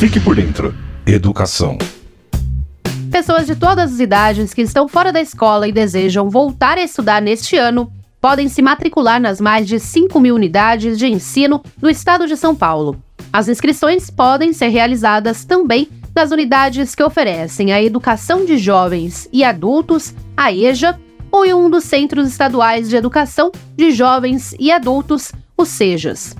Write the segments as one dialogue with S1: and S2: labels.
S1: Fique por dentro. Educação.
S2: Pessoas de todas as idades que estão fora da escola e desejam voltar a estudar neste ano podem se matricular nas mais de 5 mil unidades de ensino do estado de São Paulo. As inscrições podem ser realizadas também nas unidades que oferecem a educação de jovens e adultos, a EJA, ou em um dos Centros Estaduais de Educação de Jovens e Adultos, os SEJAS.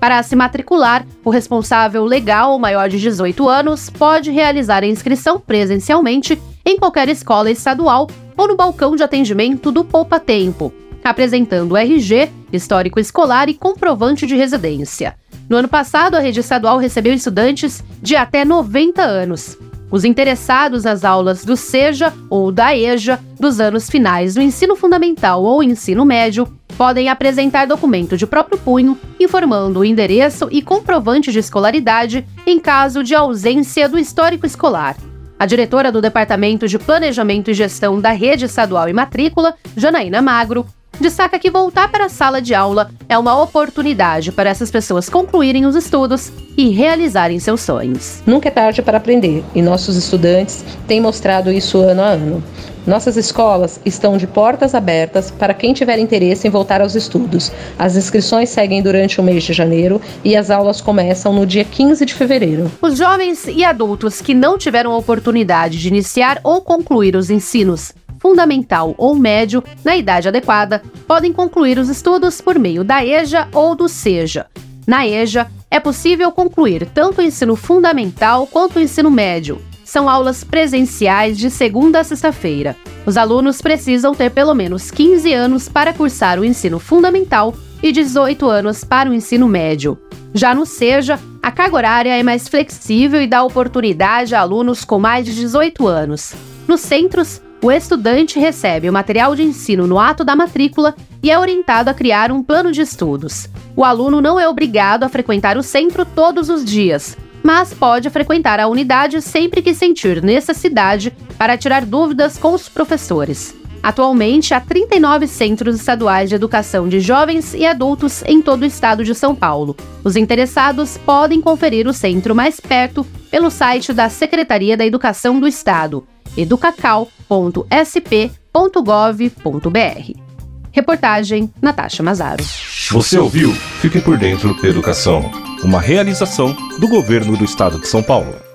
S2: Para se matricular, o responsável legal maior de 18 anos pode realizar a inscrição presencialmente em qualquer escola estadual ou no balcão de atendimento do Poupa Tempo, apresentando RG, histórico escolar e comprovante de residência. No ano passado, a rede estadual recebeu estudantes de até 90 anos. Os interessados nas aulas do SEJA ou da EJA dos anos finais do ensino fundamental ou ensino médio podem apresentar documento de próprio punho informando o endereço e comprovante de escolaridade em caso de ausência do histórico escolar. A diretora do Departamento de Planejamento e Gestão da Rede Estadual e Matrícula, Janaína Magro, destaca que voltar para a sala de aula é uma oportunidade para essas pessoas concluírem os estudos e realizarem seus sonhos.
S3: Nunca é tarde para aprender e nossos estudantes têm mostrado isso ano a ano. Nossas escolas estão de portas abertas para quem tiver interesse em voltar aos estudos. As inscrições seguem durante o mês de janeiro e as aulas começam no dia 15 de fevereiro.
S2: Os jovens e adultos que não tiveram a oportunidade de iniciar ou concluir os ensinos fundamental ou médio na idade adequada podem concluir os estudos por meio da EJA ou do SEJA. Na EJA, é possível concluir tanto o ensino fundamental quanto o ensino médio. São aulas presenciais de segunda a sexta-feira. Os alunos precisam ter pelo menos 15 anos para cursar o ensino fundamental e 18 anos para o ensino médio. Já no SEJA, a carga horária é mais flexível e dá oportunidade a alunos com mais de 18 anos. Nos centros, o estudante recebe o material de ensino no ato da matrícula e é orientado a criar um plano de estudos. O aluno não é obrigado a frequentar o centro todos os dias, mas pode frequentar a unidade sempre que sentir necessidade para tirar dúvidas com os professores. Atualmente, há 39 centros estaduais de educação de jovens e adultos em todo o estado de São Paulo. Os interessados podem conferir o centro mais perto pelo site da Secretaria da Educação do Estado educacal.sp.gov.br. Reportagem Natasha Mazaro.
S1: Você ouviu? Fique por dentro Educação.
S4: Uma realização do governo do estado de São Paulo.